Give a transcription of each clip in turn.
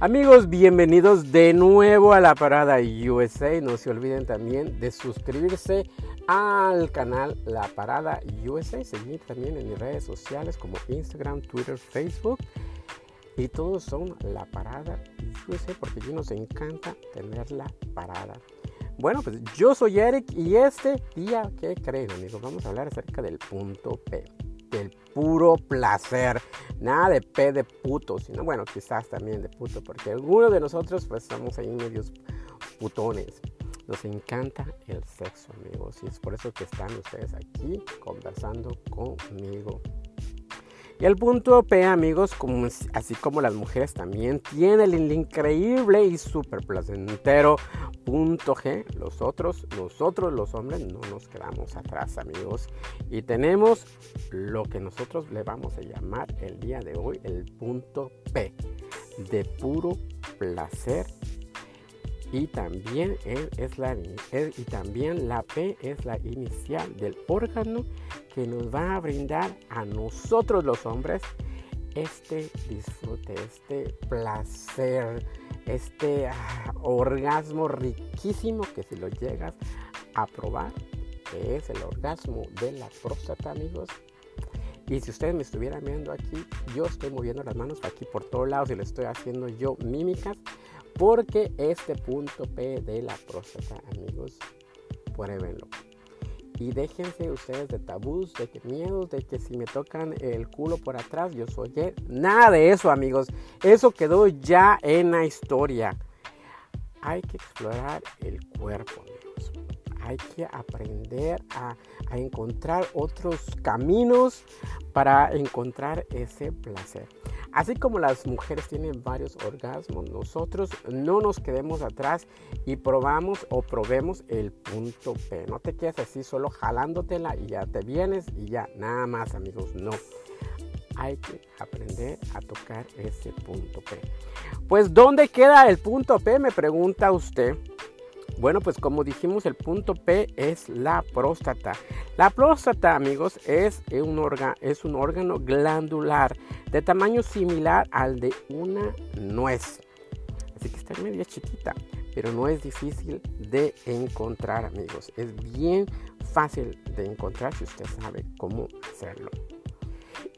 Amigos, bienvenidos de nuevo a la Parada USA. No se olviden también de suscribirse al canal La Parada USA. Seguir también en mis redes sociales como Instagram, Twitter, Facebook. Y todos son La Parada USA porque aquí nos encanta tener la parada. Bueno, pues yo soy Eric y este día, ¿qué creen amigos? Vamos a hablar acerca del punto P del puro placer. Nada de P de puto, sino bueno, quizás también de puto, porque algunos de nosotros pues estamos ahí medios putones. Nos encanta el sexo, amigos, y es por eso que están ustedes aquí conversando conmigo. Y el punto P, amigos, como, así como las mujeres también, tiene el increíble y súper placentero punto G. Los otros, nosotros los hombres, no nos quedamos atrás, amigos. Y tenemos lo que nosotros le vamos a llamar el día de hoy el punto P, de puro placer y también es la y también la P es la inicial del órgano que nos va a brindar a nosotros los hombres este disfrute, este placer, este ah, orgasmo riquísimo que si lo llegas a probar, que es el orgasmo de la próstata, amigos. Y si ustedes me estuvieran viendo aquí, yo estoy moviendo las manos aquí por todos lados y le estoy haciendo yo mímicas porque este punto P de la próstata, amigos, pruébenlo. Y déjense ustedes de tabús, de que miedos, de que si me tocan el culo por atrás, yo soy. Nada de eso, amigos. Eso quedó ya en la historia. Hay que explorar el cuerpo. Hay que aprender a, encontrar otros caminos para encontrar ese placer. Así como las mujeres tienen varios orgasmos, nosotros no nos quedemos atrás y probamos o probemos el punto P. No te quedes así solo jalándotela y ya te vienes y ya, nada más amigos, no. Hay que aprender a tocar ese punto P. Pues ¿dónde queda el punto P? Me pregunta usted. Bueno, pues como dijimos, el punto P es la próstata. La próstata, amigos, es un, es un órgano glandular de tamaño similar al de una nuez. Así que está media chiquita, pero no es difícil de encontrar, amigos. Es bien fácil de encontrar si usted sabe cómo hacerlo.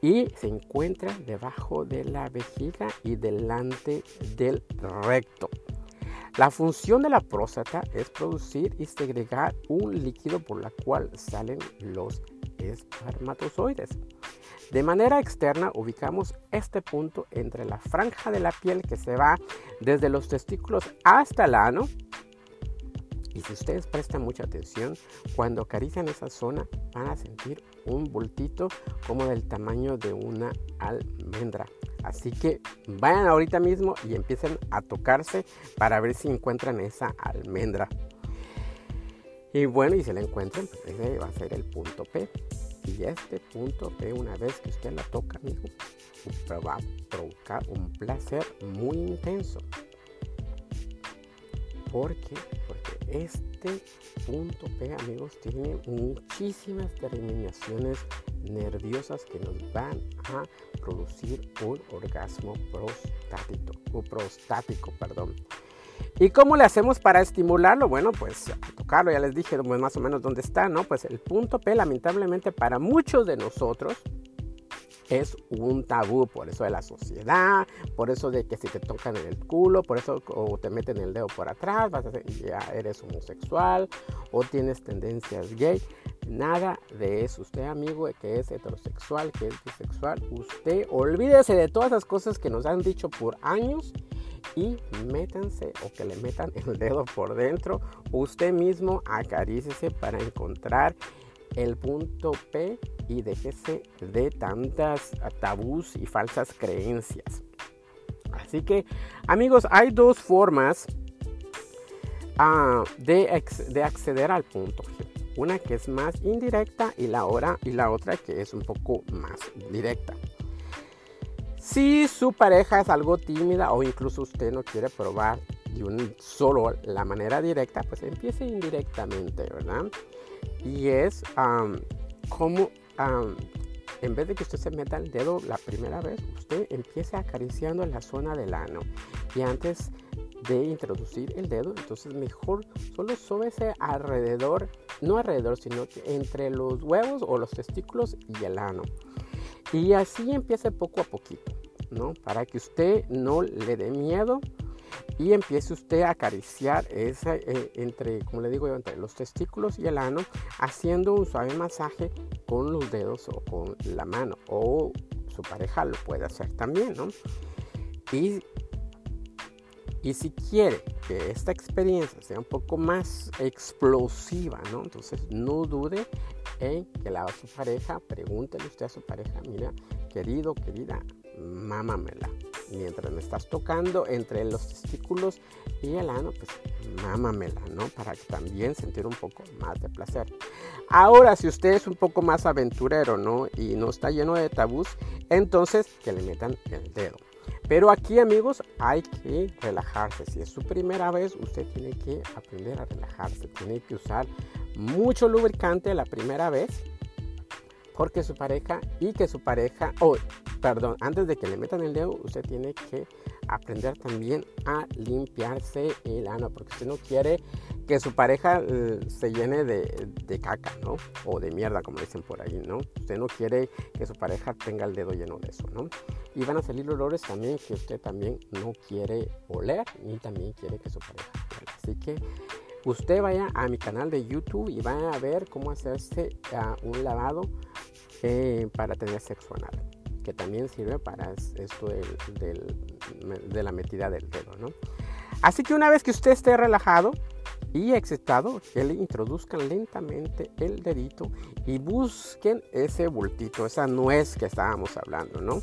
Y se encuentra debajo de la vejiga y delante del recto. La función de la próstata es producir y segregar un líquido por la cual salen los espermatozoides. De manera externa ubicamos este punto entre la franja de la piel que se va desde los testículos hasta el ano. Y si ustedes prestan mucha atención, cuando acarician esa zona van a sentir un bultito como del tamaño de una almendra. Así que vayan ahorita mismo y empiecen a tocarse para ver si encuentran esa almendra. Y bueno, y si la encuentran, pues ese va a ser el punto P. Y este punto P, una vez que usted la toca, amigo, va a provocar un placer muy intenso. ¿Por qué? Porque este punto P, amigos, tiene muchísimas terminaciones nerviosas que nos van a producir un orgasmo prostático, o prostático, perdón. ¿Y cómo le hacemos para estimularlo? Bueno, pues tocarlo, ya les dije pues, más o menos dónde está, ¿no? Pues el punto P, lamentablemente para muchos de nosotros, es un tabú, por eso de la sociedad, por eso de que si te tocan en el culo, por eso o te meten el dedo por atrás, vas a ser, ya eres homosexual o tienes tendencias gay. Nada de eso. Usted, amigo, que es heterosexual, que es bisexual, usted olvídese de todas las cosas que nos han dicho por años y métanse o que le metan el dedo por dentro. Usted mismo acarícese para encontrar el punto P y déjese de tantas tabús y falsas creencias. Así que, amigos, hay dos formas ah, de, de acceder al punto G. Una que es más indirecta y la, hora, y la otra que es un poco más directa. Si su pareja es algo tímida o incluso usted no quiere probar de un solo la manera directa, pues empiece indirectamente, ¿verdad? Y es como en vez de que usted se meta el dedo la primera vez, usted empiece acariciando la zona del ano. Y antes de introducir el dedo, entonces mejor solo súbese alrededor, no alrededor, sino entre los huevos o los testículos y el ano. Y así empiece poco a poquito, ¿no? Para que usted no le dé miedo y empiece usted a acariciar esa, eh, entre, como le digo yo, entre los testículos y el ano, haciendo un suave masaje con los dedos o con la mano, o su pareja lo puede hacer también, ¿no? Y, y si quiere que esta experiencia sea un poco más explosiva, ¿no? Entonces no dude en que la su pareja, pregúntele usted a su pareja, mira, querido, querida, mámamela mientras me estás tocando entre los testículos y el ano, pues mámamela, ¿no? Para también sentir un poco más de placer. Ahora, si usted es un poco más aventurero, ¿no? Y no está lleno de tabús, entonces que le metan el dedo. Pero aquí, amigos, hay que relajarse. Si es su primera vez, usted tiene que aprender a relajarse. Tiene que usar mucho lubricante la primera vez porque su pareja y que su pareja, oh, perdón, antes de que le metan el dedo, usted tiene que aprender también a limpiarse el ano, porque usted no quiere que su pareja eh, se llene de, de, caca, ¿no? O de mierda, como dicen por ahí, ¿no? Usted no quiere que su pareja tenga el dedo lleno de eso, ¿no? Y van a salir olores también que usted también no quiere oler, ni también quiere que su pareja. Así que usted vaya a mi canal de YouTube y vaya a ver cómo hacerse uh, un lavado eh, para tener sexo anal, que también sirve para esto de la metida del dedo, ¿no? Así que una vez que usted esté relajado y excitado, que le introduzcan lentamente el dedito y busquen ese bultito, esa nuez que estábamos hablando, ¿no?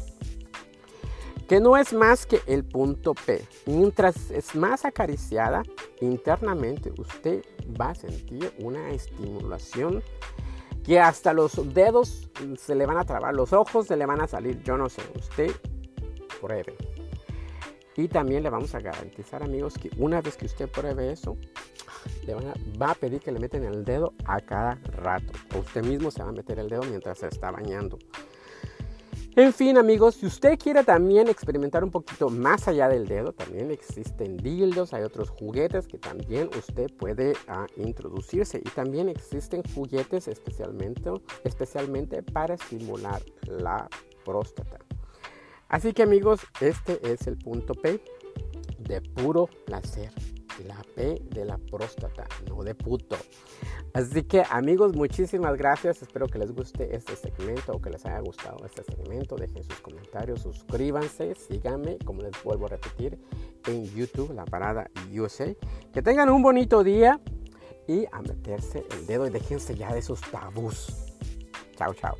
que no es más que el punto P. Mientras es más acariciada internamente, usted va a sentir una estimulación que hasta los dedos se le van a trabar, los ojos se le van a salir, yo no sé, usted pruebe. Y también le vamos a garantizar, amigos, que una vez que usted pruebe eso, le va a pedir que le meten el dedo a cada rato. Usted mismo se va a meter el dedo mientras se está bañando. En fin, amigos, si usted quiere también experimentar un poquito más allá del dedo, también existen dildos, hay otros juguetes que también usted puede ah, introducirse y también existen juguetes especialmente, especialmente para estimular la próstata. Así que amigos, este es el punto P de puro placer la P de la próstata, no de puto. Así que amigos, muchísimas gracias. Espero que les guste este segmento o que les haya gustado este segmento. Dejen sus comentarios, suscríbanse, síganme, como les vuelvo a repetir, en YouTube, La Parada USA. Que tengan un bonito día y a meterse el dedo y déjense ya de esos tabús. Chao, chao.